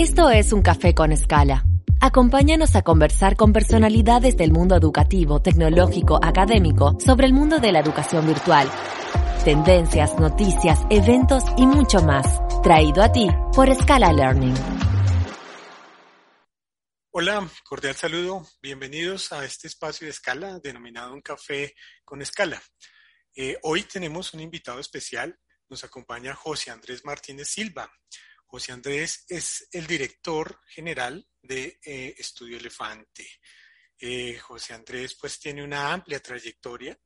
Esto es un café con escala. Acompáñanos a conversar con personalidades del mundo educativo, tecnológico, académico sobre el mundo de la educación virtual. Tendencias, noticias, eventos y mucho más. Traído a ti por Scala Learning. Hola, cordial saludo. Bienvenidos a este espacio de escala denominado Un Café con Escala. Eh, hoy tenemos un invitado especial. Nos acompaña José Andrés Martínez Silva. José Andrés es el director general de eh, Estudio Elefante. Eh, José Andrés pues tiene una amplia trayectoria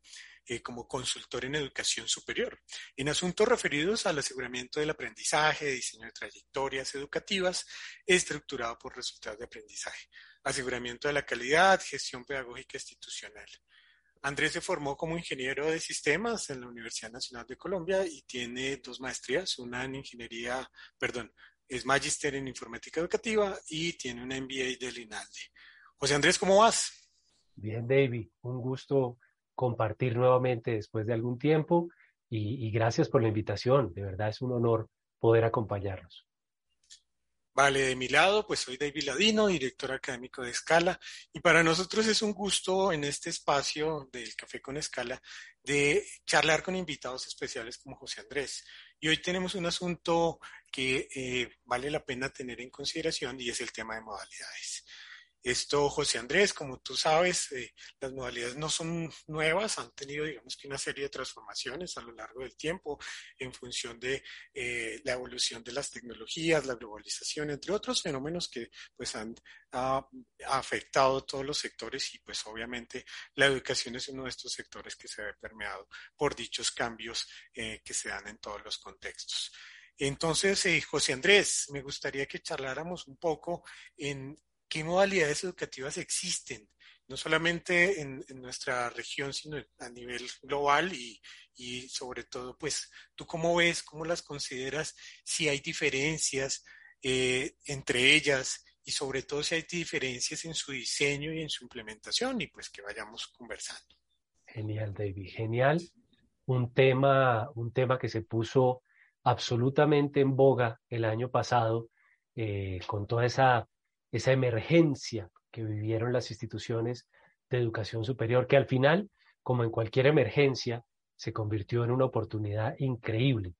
eh, como consultor en educación superior, en asuntos referidos al aseguramiento del aprendizaje, diseño de trayectorias educativas, estructurado por resultados de aprendizaje, aseguramiento de la calidad, gestión pedagógica institucional. Andrés se formó como ingeniero de sistemas en la Universidad Nacional de Colombia y tiene dos maestrías, una en ingeniería, perdón, es magíster en informática educativa y tiene una MBA del INALDE. José Andrés, ¿cómo vas? Bien, David, un gusto compartir nuevamente después de algún tiempo y, y gracias por la invitación. De verdad es un honor poder acompañarlos. Vale, de mi lado, pues soy David Ladino, director académico de Escala, y para nosotros es un gusto en este espacio del Café con Escala de charlar con invitados especiales como José Andrés. Y hoy tenemos un asunto que eh, vale la pena tener en consideración y es el tema de modalidades. Esto, José Andrés, como tú sabes, eh, las modalidades no son nuevas, han tenido, digamos que, una serie de transformaciones a lo largo del tiempo en función de eh, la evolución de las tecnologías, la globalización, entre otros fenómenos que pues han ha, afectado todos los sectores y pues obviamente la educación es uno de estos sectores que se ve permeado por dichos cambios eh, que se dan en todos los contextos. Entonces, José Andrés, me gustaría que charláramos un poco en qué modalidades educativas existen, no solamente en, nuestra región, sino a nivel global y, sobre todo, pues, ¿tú cómo ves, cómo las consideras, si hay diferencias eh, entre ellas y sobre todo si hay diferencias en su diseño y en su implementación y pues que vayamos conversando. Genial, David, genial. Un tema, un tema que se puso absolutamente en boga el año pasado eh, con toda esa esa emergencia que vivieron las instituciones de educación superior, que al final, como en cualquier emergencia, se convirtió en una oportunidad increíble.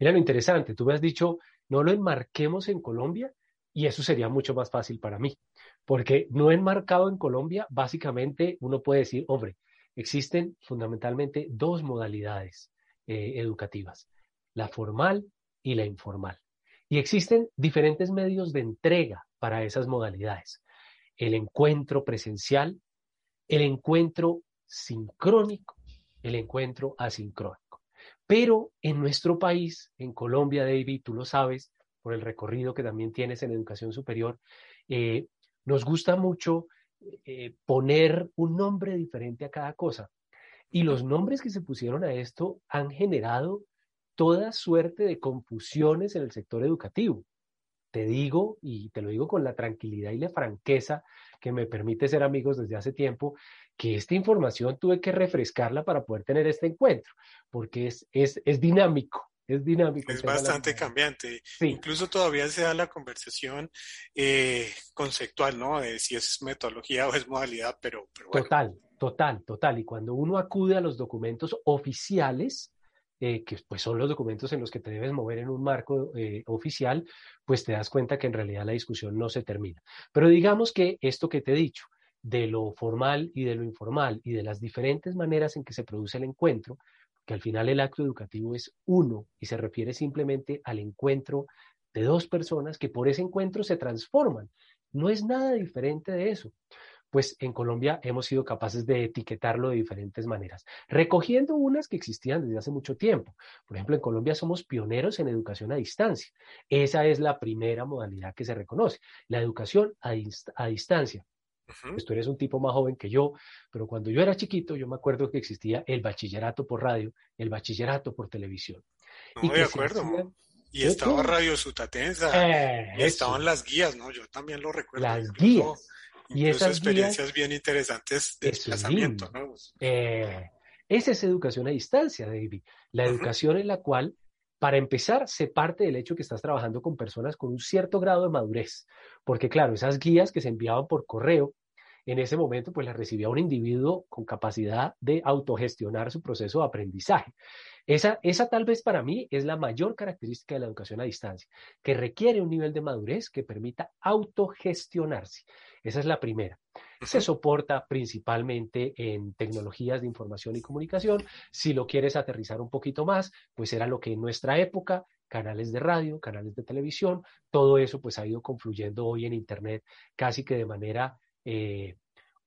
Mira lo interesante, tú me has dicho, no lo enmarquemos en Colombia y eso sería mucho más fácil para mí, porque no enmarcado en Colombia, básicamente uno puede decir, hombre, existen fundamentalmente dos modalidades eh, educativas, la formal y la informal. Y existen diferentes medios de entrega para esas modalidades. El encuentro presencial, el encuentro sincrónico, el encuentro asincrónico. Pero en nuestro país, en Colombia, David, tú lo sabes, por el recorrido que también tienes en educación superior, eh, nos gusta mucho eh, poner un nombre diferente a cada cosa. Y los nombres que se pusieron a esto han generado toda suerte de confusiones en el sector educativo te digo, y te lo digo con la tranquilidad y la franqueza que me permite ser amigos desde hace tiempo, que esta información tuve que refrescarla para poder tener este encuentro, porque es, es, es dinámico, es dinámico. Es bastante cambiante. Incluso todavía se da la conversación eh, conceptual, ¿no? De si es metodología o es modalidad, pero, pero Total, total, total. Y cuando uno acude a los documentos oficiales, eh, que pues son los documentos en los que te debes mover en un marco eh, oficial, pues te das cuenta que en realidad la discusión no se termina. Pero digamos que esto que te he dicho, de lo formal y de lo informal y de las diferentes maneras en que se produce el encuentro, que al final el acto educativo es uno y se refiere simplemente al encuentro de dos personas que por ese encuentro se transforman. No es nada diferente de eso pues en Colombia hemos sido capaces de etiquetarlo de diferentes maneras, recogiendo unas que existían desde hace mucho tiempo. Por ejemplo, en Colombia somos pioneros en educación a distancia. Esa es la primera modalidad que se reconoce, la educación a, distancia. Pues tú eres un tipo más joven que yo, pero cuando yo era chiquito, yo me acuerdo que existía el bachillerato por radio, el bachillerato por televisión. No, y de acuerdo. Y estaba Radio Sutatensa, y estaban las guías, ¿no? Yo también lo recuerdo. Las guías. Y esas experiencias bien interesantes de desplazamiento, ¿no? Eh, esa es educación a distancia, David. La educación en la cual Para empezar, se parte del hecho que estás trabajando con personas con un cierto grado de madurez, porque claro, esas guías que se enviaban por correo, en ese momento pues las recibía un individuo con capacidad de autogestionar su proceso de aprendizaje. Esa, esa tal vez para mí es la mayor característica de la educación a distancia, que requiere un nivel de madurez que permita autogestionarse. Esa es la primera. Se soporta principalmente en tecnologías de información y comunicación. Si lo quieres aterrizar un poquito más, pues era lo que en nuestra época, canales de radio, canales de televisión, todo eso pues ha ido confluyendo hoy en Internet casi que de manera eh,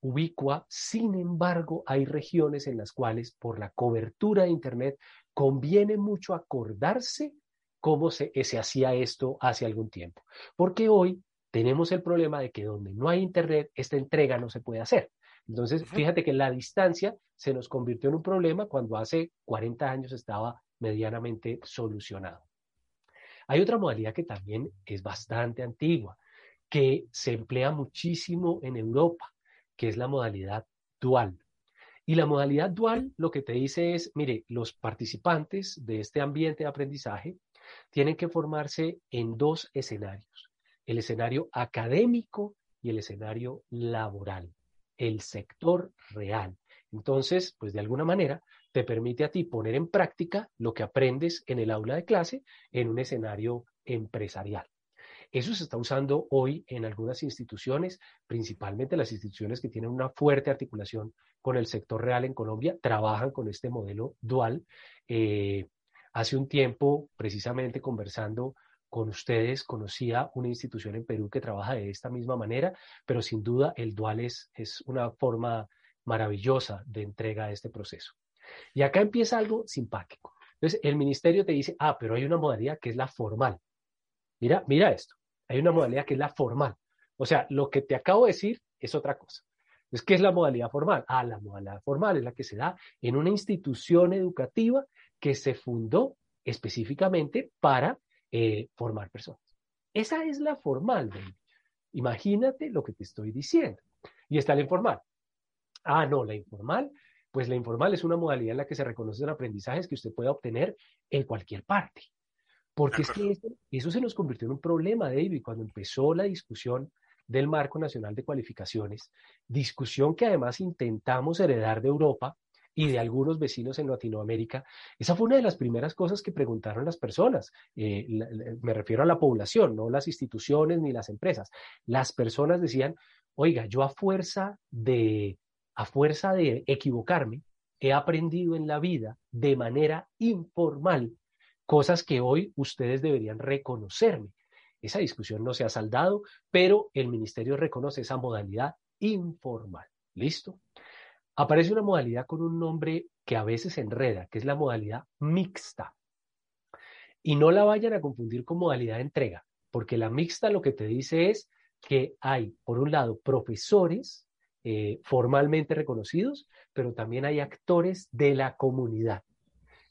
ubicua. Sin embargo, hay regiones en las cuales por la cobertura de Internet conviene mucho acordarse cómo se, se hacía esto hace algún tiempo. Porque hoy tenemos el problema de que donde no hay Internet, esta entrega no se puede hacer. Entonces, fíjate que la distancia se nos convirtió en un problema cuando hace 40 años estaba medianamente solucionado. Hay otra modalidad que también es bastante antigua, que se emplea muchísimo en Europa, que es la modalidad dual. Y la modalidad dual lo que te dice es, mire, los participantes de este ambiente de aprendizaje tienen que formarse en dos escenarios el escenario académico y el escenario laboral, el sector real. Entonces, pues de alguna manera te permite a ti poner en práctica lo que aprendes en el aula de clase en un escenario empresarial. Eso se está usando hoy en algunas instituciones, principalmente las instituciones que tienen una fuerte articulación con el sector real en Colombia, trabajan con este modelo dual. Eh, hace un tiempo, precisamente conversando con ustedes conocía una institución en Perú que trabaja de esta misma manera, pero sin duda el dual es, es una forma maravillosa de entrega a este proceso. Y acá empieza algo simpático. Entonces, el ministerio te dice, ah, pero hay una modalidad que es la formal. Mira, mira esto, hay una modalidad que es la formal. O sea, lo que te acabo de decir es otra cosa. Entonces, ¿qué es la modalidad formal? Ah, la modalidad formal es la que se da en una institución educativa que se fundó específicamente para eh, formar personas. Esa es la formal, Imagínate lo que te estoy diciendo. Y está la informal. Ah, no, la informal, pues la informal es una modalidad en la que se reconocen aprendizajes que usted puede obtener en cualquier parte. Porque es que eso, se nos convirtió en un problema, David, cuando empezó la discusión del Marco Nacional de Cualificaciones, discusión que además intentamos heredar de Europa, y de algunos vecinos en Latinoamérica, esa fue una de las primeras cosas que preguntaron las personas. Eh, me refiero a la población, no las instituciones ni las empresas. Las personas decían, oiga, yo a fuerza de, a fuerza de equivocarme, he aprendido en la vida de manera informal cosas que hoy ustedes deberían reconocerme. Esa discusión no se ha saldado, pero el ministerio reconoce esa modalidad informal. ¿Listo? Aparece una modalidad con un nombre que a veces enreda, que es la modalidad mixta. Y no la vayan a confundir con modalidad de entrega, porque la mixta lo que te dice es que hay, por un lado, profesores eh, formalmente reconocidos, pero también hay actores de la comunidad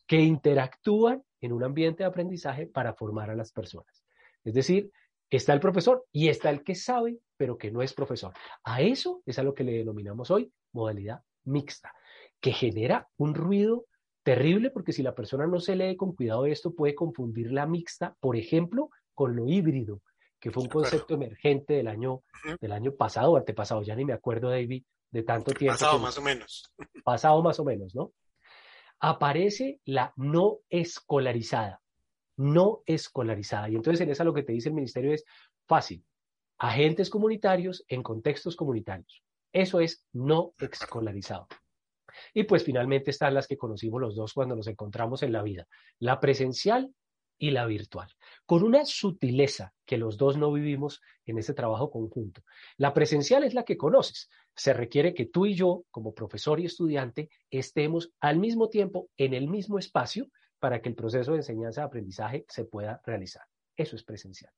que interactúan en un ambiente de aprendizaje para formar a las personas. Es decir, está el profesor y está el que sabe, pero que no es profesor. A eso es a lo que le denominamos hoy modalidad mixta, que genera un ruido terrible porque si la persona no se lee con cuidado esto puede confundir la mixta, por ejemplo, con lo híbrido, que fue un concepto emergente del año, del año pasado o antepasado, ya ni me acuerdo, David, de tanto tiempo. Pasado más o menos. Pasado más o menos, ¿no? Aparece la no escolarizada, no escolarizada. Y entonces en esa lo que te dice el ministerio es fácil, agentes comunitarios en contextos comunitarios. Eso es no escolarizado. Y pues finalmente están las que conocimos los dos cuando nos encontramos en la vida, la presencial y la virtual, con una sutileza que los dos no vivimos en ese trabajo conjunto. La presencial es la que conoces. Se requiere que tú y yo, como profesor y estudiante, estemos al mismo tiempo en el mismo espacio para que el proceso de enseñanza-aprendizaje se pueda realizar. Eso es presencial.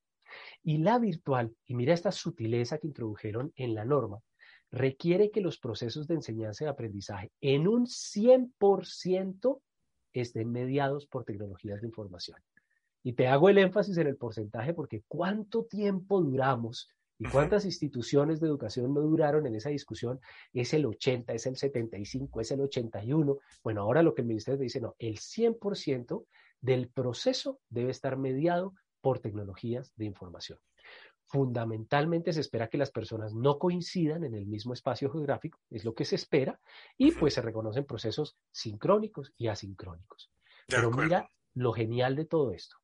Y la virtual, y mira esta sutileza que introdujeron en la norma, requiere que los procesos de enseñanza y aprendizaje en un 100% estén mediados por tecnologías de información. Y te hago el énfasis en el porcentaje porque cuánto tiempo duramos y cuántas instituciones de educación no duraron en esa discusión, es el 80, es el 75, es el 81. Bueno, ahora lo que el ministerio dice, no, el 100% del proceso debe estar mediado por tecnologías de información. Fundamentalmente se espera que las personas no coincidan en el mismo espacio geográfico, es lo que se espera, y pues se reconocen procesos sincrónicos y asincrónicos. Pero mira lo genial de todo esto.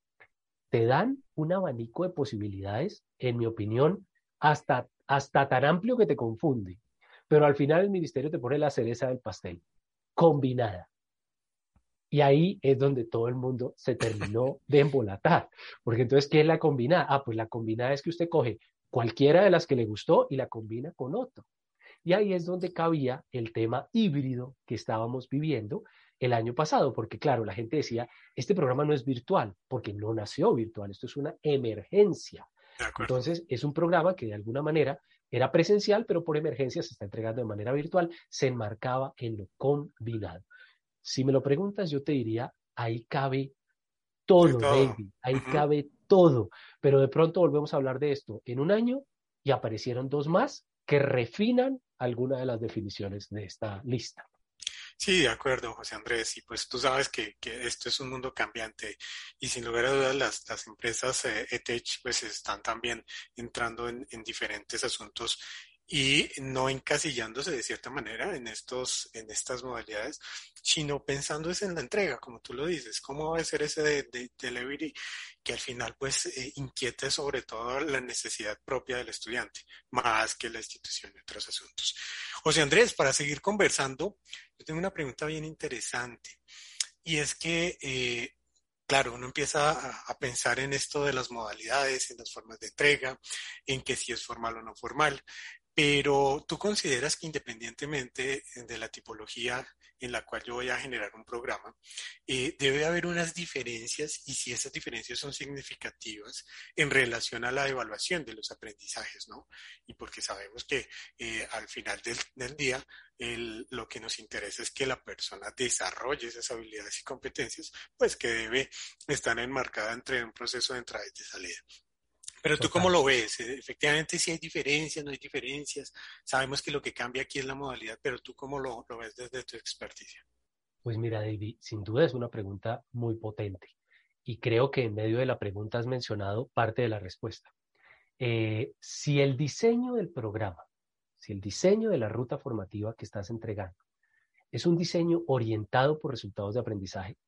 Te dan un abanico de posibilidades, en mi opinión, hasta, hasta tan amplio que te confunde. Pero al final el ministerio te pone la cereza del pastel, combinada. Y ahí es donde todo el mundo se terminó de embolatar. Porque entonces, ¿qué es la combinada? Ah, pues la combinada es que usted coge cualquiera de las que le gustó y la combina con otro. Y ahí es donde cabía el tema híbrido que estábamos viviendo el año pasado, porque claro, la gente decía, este programa no es virtual, porque no nació virtual, esto es una emergencia. Entonces, es un programa que de alguna manera era presencial, pero por emergencia se está entregando de manera virtual, se enmarcaba en lo combinado. Si me lo preguntas, yo te diría, ahí cabe todo, baby, ahí cabe todo. Pero de pronto volvemos a hablar de esto en un año y aparecieron dos más que refinan alguna de las definiciones de esta lista. Sí, de acuerdo, José Andrés. Y pues tú sabes que, esto es un mundo cambiante y sin lugar a dudas las, las empresas eh, ETH pues están también entrando en, en diferentes asuntos y no encasillándose de cierta manera en, estos, en estas modalidades, sino pensando en la entrega, como tú lo dices, cómo va a ser ese de, delivery que al final pues eh, inquiete sobre todo la necesidad propia del estudiante, más que la institución y otros asuntos. José Andrés, para seguir conversando, yo tengo una pregunta bien interesante y es que eh, claro, uno empieza a, pensar en esto de las modalidades, en las formas de entrega, en que si es formal o no formal, pero tú consideras que independientemente de la tipología en la cual yo voy a generar un programa, eh, debe haber unas diferencias y si esas diferencias son significativas en relación a la evaluación de los aprendizajes, ¿no? Y porque sabemos que eh, al final del, día lo que nos interesa es que la persona desarrolle esas habilidades y competencias, pues que debe estar enmarcada entre un proceso de entrada y de salida. Pero tú cómo lo ves? Eh, efectivamente, si hay diferencias, no hay diferencias. Sabemos que lo que cambia aquí es la modalidad, pero tú cómo lo, ves desde tu experticia. Pues mira, David, sin duda es una pregunta muy potente. Y creo que en medio de la pregunta has mencionado parte de la respuesta. Eh, si el diseño del programa, si el diseño de la ruta formativa que estás entregando es un diseño orientado por resultados de aprendizaje,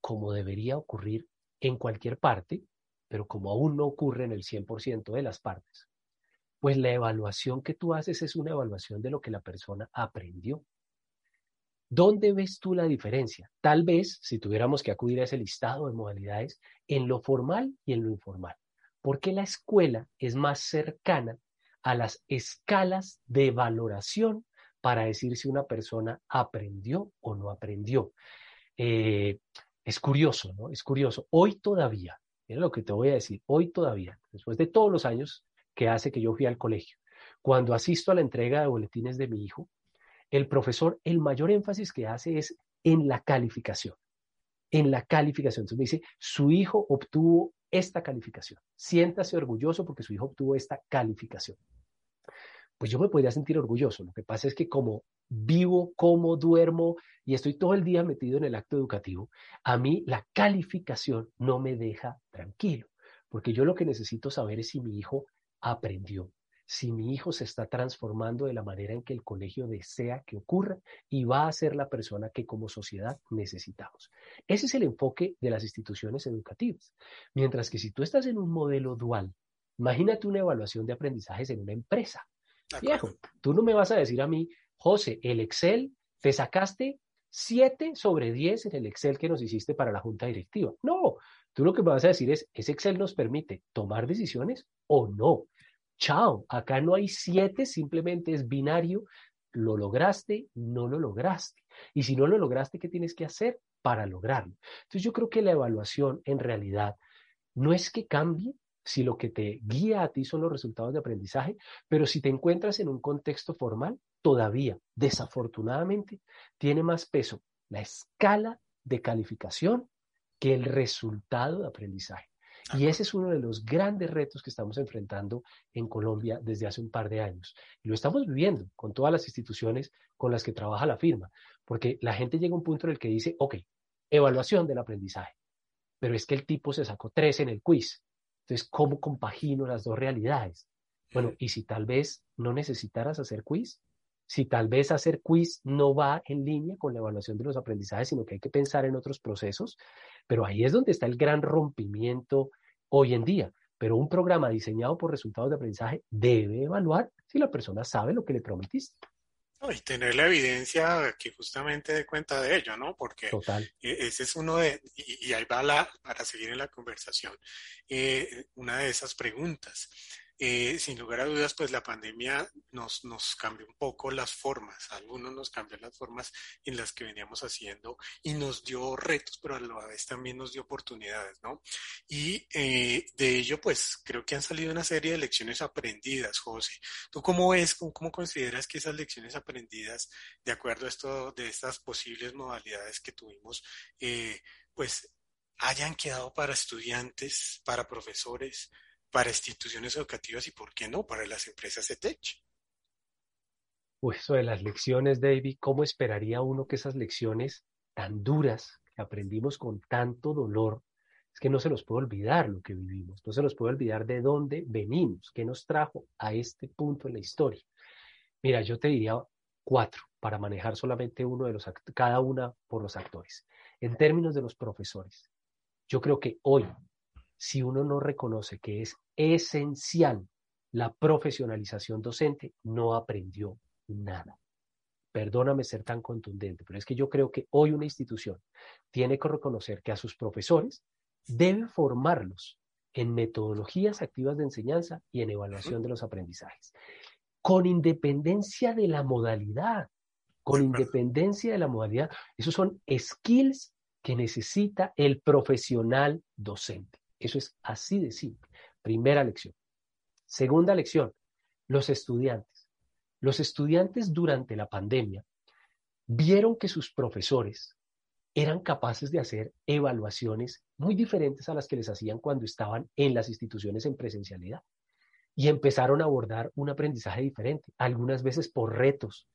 como debería ocurrir en cualquier parte, pero como aún no ocurre en el 100% de las partes, pues la evaluación que tú haces es una evaluación de lo que la persona aprendió. ¿Dónde ves tú la diferencia? Tal vez, si tuviéramos que acudir a ese listado de modalidades, en lo formal y en lo informal. Porque la escuela es más cercana a las escalas de valoración para decir si una persona aprendió o no aprendió. Eh, es curioso, ¿no? Es curioso. Hoy todavía, Mira lo que te voy a decir, hoy todavía, después de todos los años que hace que yo fui al colegio, cuando asisto a la entrega de boletines de mi hijo, el profesor, el mayor énfasis que hace es en la calificación, en la calificación. Entonces me dice, su hijo obtuvo esta calificación, siéntase orgulloso porque su hijo obtuvo esta calificación pues yo me podría sentir orgulloso. Lo que pasa es que como vivo, como duermo y estoy todo el día metido en el acto educativo, a mí la calificación no me deja tranquilo, porque yo lo que necesito saber es si mi hijo aprendió, si mi hijo se está transformando de la manera en que el colegio desea que ocurra y va a ser la persona que como sociedad necesitamos. Ese es el enfoque de las instituciones educativas. Mientras que si tú estás en un modelo dual, imagínate una evaluación de aprendizajes en una empresa. Viejo, tú no me vas a decir a mí, José, el Excel, te sacaste 7 sobre 10 en el Excel que nos hiciste para la junta directiva. No, tú lo que me vas a decir es, ¿ese Excel nos permite tomar decisiones o no? Chao, acá no hay 7, simplemente es binario, lo lograste, no lo lograste. Y si no lo lograste, ¿qué tienes que hacer para lograrlo? Entonces yo creo que la evaluación en realidad no es que cambie, si lo que te guía a ti son los resultados de aprendizaje, pero si te encuentras en un contexto formal, todavía, desafortunadamente, tiene más peso la escala de calificación que el resultado de aprendizaje. Y ese es uno de los grandes retos que estamos enfrentando en Colombia desde hace un par de años. Y lo estamos viviendo con todas las instituciones con las que trabaja la firma, porque la gente llega a un punto en el que dice, ok, evaluación del aprendizaje. pero es que el tipo se sacó tres en el quiz. Entonces, ¿cómo compagino las dos realidades? Bueno, y si tal vez no necesitaras hacer quiz, si tal vez hacer quiz no va en línea con la evaluación de los aprendizajes, sino que hay que pensar en otros procesos, pero ahí es donde está el gran rompimiento hoy en día. Pero un programa diseñado por resultados de aprendizaje debe evaluar si la persona sabe lo que le prometiste. Y tener la evidencia que justamente dé cuenta de ello, ¿no? Porque e, ese es uno de, y, ahí va la, para seguir en la conversación, eh, una de esas preguntas. Eh, sin lugar a dudas, pues la pandemia nos, nos cambió un poco las formas, algunos nos cambió las formas en las que veníamos haciendo y nos dio retos, pero a la vez también nos dio oportunidades, ¿no? Y eh, de ello, pues creo que han salido una serie de lecciones aprendidas, José. ¿Tú cómo ves, cómo, consideras que esas lecciones aprendidas, de acuerdo a esto, de estas posibles modalidades que tuvimos, eh, pues hayan quedado para estudiantes, para profesores, para instituciones educativas y, ¿por qué no?, para las empresas de tech. Pues eso de las lecciones, David, ¿cómo esperaría uno que esas lecciones tan duras que aprendimos con tanto dolor, es que no se nos puede olvidar lo que vivimos, no se nos puede olvidar de dónde venimos, qué nos trajo a este punto en la historia. Mira, yo te diría cuatro para manejar solamente uno de los cada una por los actores. En términos de los profesores, yo creo que hoy, si uno no reconoce que es esencial la profesionalización docente, no aprendió nada. Perdóname ser tan contundente, pero es que yo creo que hoy una institución tiene que reconocer que a sus profesores debe formarlos en metodologías activas de enseñanza y en evaluación de los aprendizajes, con independencia de la modalidad, con independencia de la modalidad. Esos son skills que necesita el profesional docente. Eso es así de simple. Primera lección. Segunda lección, los estudiantes. Los estudiantes durante la pandemia vieron que sus profesores eran capaces de hacer evaluaciones muy diferentes a las que les hacían cuando estaban en las instituciones en presencialidad. Y empezaron a abordar un aprendizaje diferente, algunas veces por retos,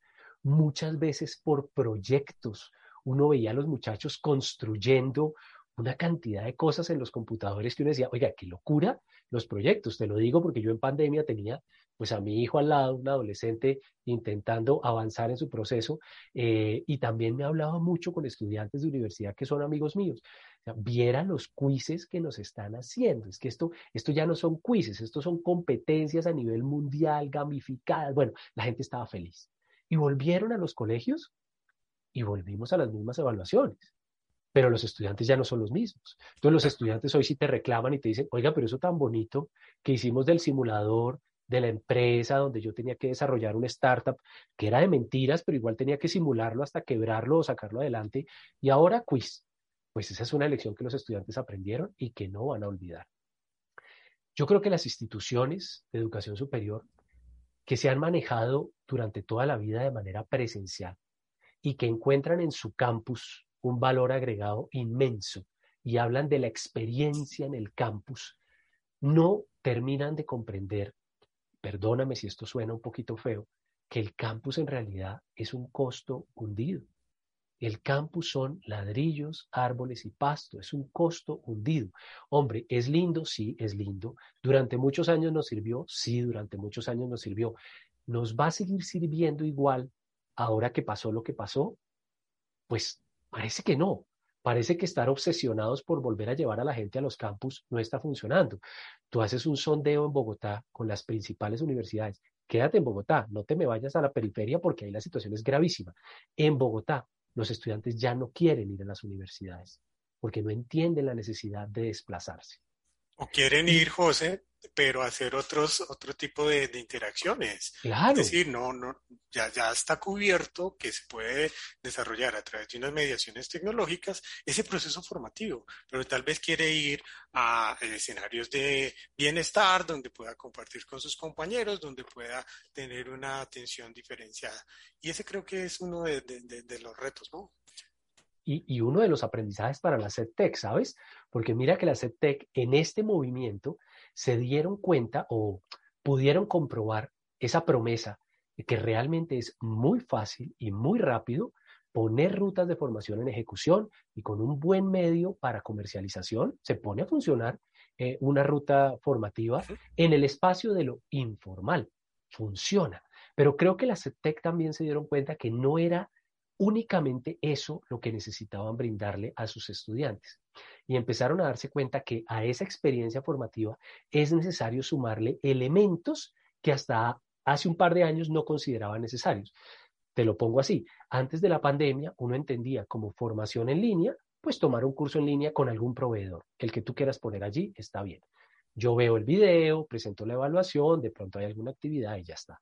muchas veces por proyectos. Uno veía a los muchachos construyendo una cantidad de cosas en los computadores que uno decía, oiga, qué locura los proyectos. Te lo digo porque yo en pandemia tenía pues a mi hijo al lado, un adolescente intentando avanzar en su proceso eh, y también me hablaba mucho con estudiantes de universidad que son amigos míos. Viera los quizzes que nos están haciendo. Es que esto, esto ya no son quizzes, esto son competencias a nivel mundial, gamificadas. Bueno, la gente estaba feliz. Y volvieron a los colegios y volvimos a las mismas evaluaciones pero los estudiantes ya no son los mismos. Entonces los estudiantes hoy sí te reclaman y te dicen, oiga, pero eso tan bonito que hicimos del simulador de la empresa donde yo tenía que desarrollar una startup que era de mentiras, pero igual tenía que simularlo hasta quebrarlo o sacarlo adelante. Y ahora quiz. Pues esa es una lección que los estudiantes aprendieron y que no van a olvidar. Yo creo que las instituciones de educación superior que se han manejado durante toda la vida de manera presencial y que encuentran en su campus un valor agregado inmenso y hablan de la experiencia en el campus, no terminan de comprender, perdóname si esto suena un poquito feo, que el campus en realidad es un costo hundido. El campus son ladrillos, árboles y pasto, es un costo hundido. Hombre, ¿es lindo? Sí, es lindo. ¿Durante muchos años nos sirvió? Sí, durante muchos años nos sirvió. ¿Nos va a seguir sirviendo igual ahora que pasó lo que pasó? Pues Parece que no. Parece que estar obsesionados por volver a llevar a la gente a los campus no está funcionando. Tú haces un sondeo en Bogotá con las principales universidades. Quédate en Bogotá, no te me vayas a la periferia porque ahí la situación es gravísima. En Bogotá, los estudiantes ya no quieren ir a las universidades porque no entienden la necesidad de desplazarse. O quieren ir, José, pero hacer otros, otro tipo de, interacciones. Claro. Es decir, no, no, ya, ya está cubierto que se puede desarrollar a través de unas mediaciones tecnológicas ese proceso formativo, pero tal vez quiere ir a escenarios de bienestar donde pueda compartir con sus compañeros, donde pueda tener una atención diferenciada. Y ese creo que es uno de, de los retos, ¿no? Y, uno de los aprendizajes para la SEDTEC, ¿sabes? Porque mira que la SEDTEC en este movimiento se dieron cuenta o pudieron comprobar esa promesa de que realmente es muy fácil y muy rápido poner rutas de formación en ejecución y con un buen medio para comercialización se pone a funcionar eh, una ruta formativa en el espacio de lo informal. Funciona. Pero creo que las CETEC también se dieron cuenta que no era únicamente eso lo que necesitaban brindarle a sus estudiantes. Y empezaron a darse cuenta que a esa experiencia formativa es necesario sumarle elementos que hasta hace un par de años no consideraban necesarios. Te lo pongo así, antes de la pandemia uno entendía como formación en línea, pues tomar un curso en línea con algún proveedor. El que tú quieras poner allí está bien. Yo veo el video, presento la evaluación, de pronto hay alguna actividad y ya está.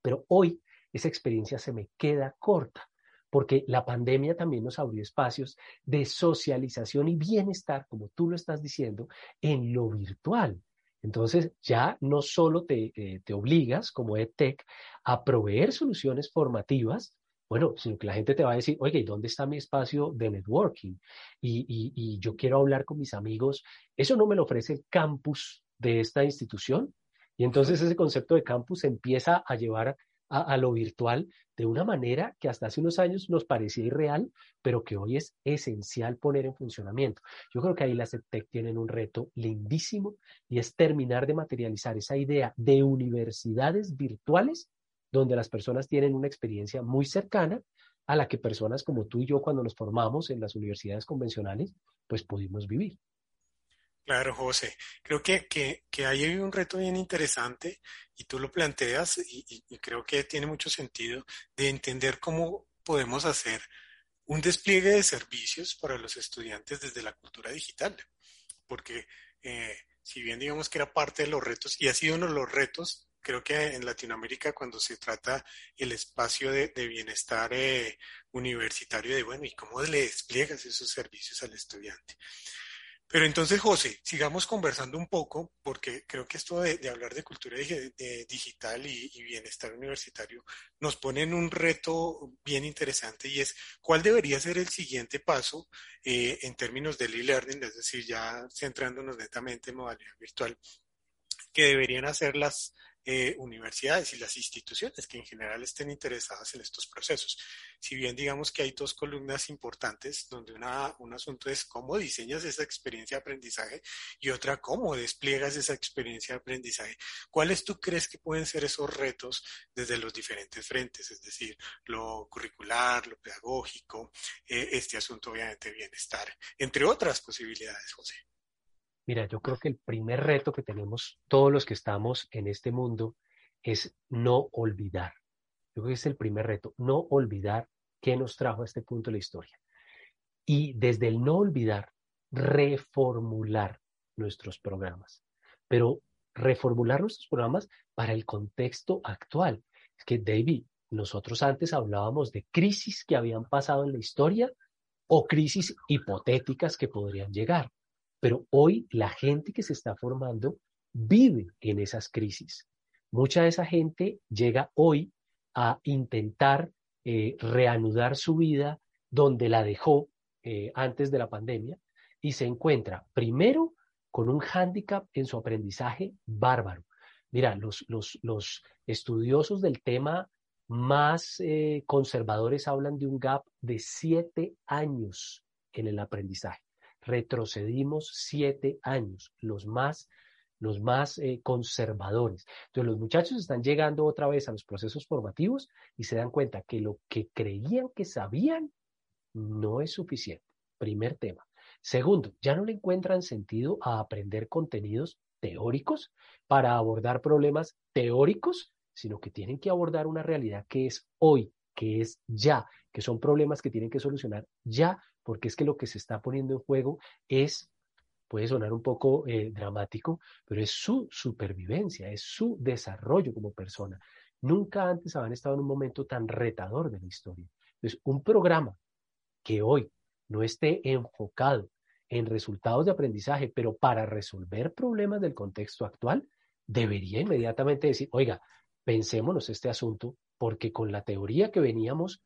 Pero hoy esa experiencia se me queda corta porque la pandemia también nos abrió espacios de socialización y bienestar, como tú lo estás diciendo, en lo virtual. Entonces, ya no solo te, eh, te obligas como EdTech a proveer soluciones formativas, bueno, sino que la gente te va a decir, oye, ¿y dónde está mi espacio de networking? Y, y, y yo quiero hablar con mis amigos. Eso no me lo ofrece el campus de esta institución. Y entonces ese concepto de campus empieza a llevar a, lo virtual de una manera que hasta hace unos años nos parecía irreal, pero que hoy es esencial poner en funcionamiento. Yo creo que ahí las EdTech tienen un reto lindísimo y es terminar de materializar esa idea de universidades virtuales donde las personas tienen una experiencia muy cercana a la que personas como tú y yo cuando nos formamos en las universidades convencionales, pues pudimos vivir. Claro, José. Creo que, ahí hay un reto bien interesante y tú lo planteas y, creo que tiene mucho sentido de entender cómo podemos hacer un despliegue de servicios para los estudiantes desde la cultura digital. Porque eh, si bien digamos que era parte de los retos y ha sido uno de los retos, creo que en Latinoamérica cuando se trata el espacio de, de bienestar eh, universitario, de bueno, ¿y cómo le despliegas esos servicios al estudiante? Pero entonces, José, sigamos conversando un poco, porque creo que esto de, hablar de cultura digital y, bienestar universitario nos pone en un reto bien interesante y es cuál debería ser el siguiente paso eh, en términos del e-learning, es decir, ya centrándonos netamente en modalidad virtual, que deberían hacer las, eh, universidades y las instituciones que en general estén interesadas en estos procesos. Si bien digamos que hay dos columnas importantes, donde una, un asunto es cómo diseñas esa experiencia de aprendizaje y otra cómo despliegas esa experiencia de aprendizaje. ¿Cuáles tú crees que pueden ser esos retos desde los diferentes frentes? Es decir, lo curricular, lo pedagógico, eh, este asunto obviamente de bienestar, entre otras posibilidades, José. Mira, yo creo que el primer reto que tenemos todos los que estamos en este mundo es no olvidar. Yo creo que es el primer reto, no olvidar qué nos trajo a este punto de la historia. Y desde el no olvidar, reformular nuestros programas. Pero reformular nuestros programas para el contexto actual. Es que, David, nosotros antes hablábamos de crisis que habían pasado en la historia o crisis hipotéticas que podrían llegar. Pero hoy la gente que se está formando vive en esas crisis. Mucha de esa gente llega hoy a intentar eh, reanudar su vida donde la dejó eh, antes de la pandemia y se encuentra primero con un hándicap en su aprendizaje bárbaro. Mira, los, los, estudiosos del tema más eh, conservadores hablan de un gap de siete años en el aprendizaje retrocedimos siete años, los más, los más eh, conservadores. Entonces los muchachos están llegando otra vez a los procesos formativos y se dan cuenta que lo que creían que sabían no es suficiente. Primer tema. Segundo, ya no le encuentran sentido a aprender contenidos teóricos para abordar problemas teóricos, sino que tienen que abordar una realidad que es hoy, que es ya, que son problemas que tienen que solucionar ya porque es que lo que se está poniendo en juego es, puede sonar un poco eh, dramático, pero es su supervivencia, es su desarrollo como persona. Nunca antes habían estado en un momento tan retador de la historia. Entonces, un programa que hoy no esté enfocado en resultados de aprendizaje, pero para resolver problemas del contexto actual, debería inmediatamente decir, oiga, pensémonos este asunto, porque con la teoría que veníamos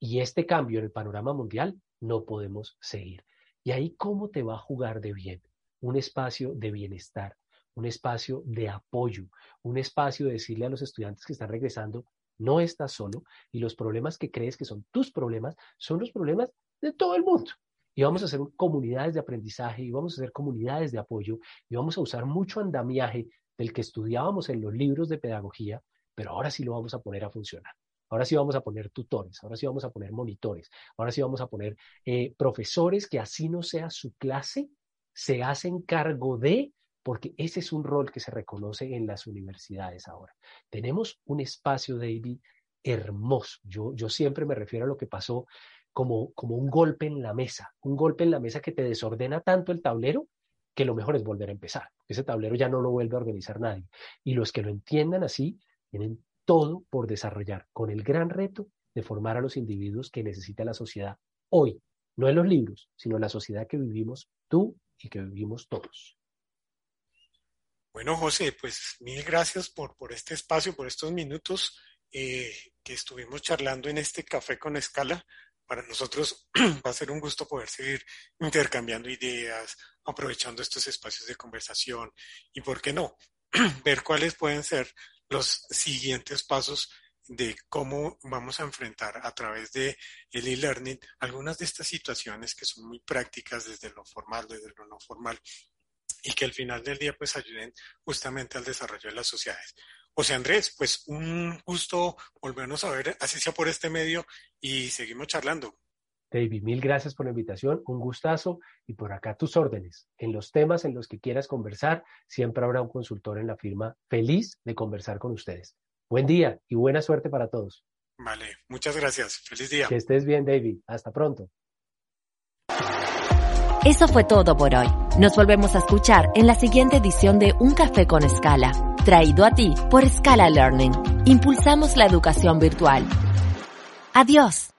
y este cambio en el panorama mundial, no podemos seguir. Y ahí, ¿cómo te va a jugar de bien? Un espacio de bienestar, un espacio de apoyo, un espacio de decirle a los estudiantes que están regresando, no estás solo y los problemas que crees que son tus problemas son los problemas de todo el mundo. Y vamos a hacer comunidades de aprendizaje y vamos a hacer comunidades de apoyo y vamos a usar mucho andamiaje del que estudiábamos en los libros de pedagogía, pero ahora sí lo vamos a poner a funcionar. Ahora sí vamos a poner tutores, ahora sí vamos a poner monitores, ahora sí vamos a poner eh, profesores que así no sea su clase, se hacen cargo de, porque ese es un rol que se reconoce en las universidades ahora. Tenemos un espacio, David, hermoso. Yo, yo siempre me refiero a lo que pasó como, como un golpe en la mesa, un golpe en la mesa que te desordena tanto el tablero que lo mejor es volver a empezar. Ese tablero ya no lo vuelve a organizar nadie. Y los que lo entiendan así tienen todo por desarrollar, con el gran reto de formar a los individuos que necesita la sociedad hoy, no en los libros, sino en la sociedad que vivimos tú y que vivimos todos. Bueno, José, pues mil gracias por, por este espacio, por estos minutos eh, que estuvimos charlando en este café con escala. Para nosotros va a ser un gusto poder seguir intercambiando ideas, aprovechando estos espacios de conversación y, ¿por qué no?, ver cuáles pueden ser los siguientes pasos de cómo vamos a enfrentar a través de el e-learning algunas de estas situaciones que son muy prácticas desde lo formal, desde lo no formal y que al final del día pues ayuden justamente al desarrollo de las sociedades. José Andrés, pues un gusto volvernos a ver, así sea por este medio y seguimos charlando. David, mil gracias por la invitación, un gustazo y por acá tus órdenes. En los temas en los que quieras conversar, siempre habrá un consultor en la firma feliz de conversar con ustedes. Buen día y buena suerte para todos. Vale, muchas gracias. Feliz día. Que estés bien, David. Hasta pronto. Eso fue todo por hoy. Nos volvemos a escuchar en la siguiente edición de Un Café con Escala, traído a ti por Scala Learning. Impulsamos la educación virtual. Adiós.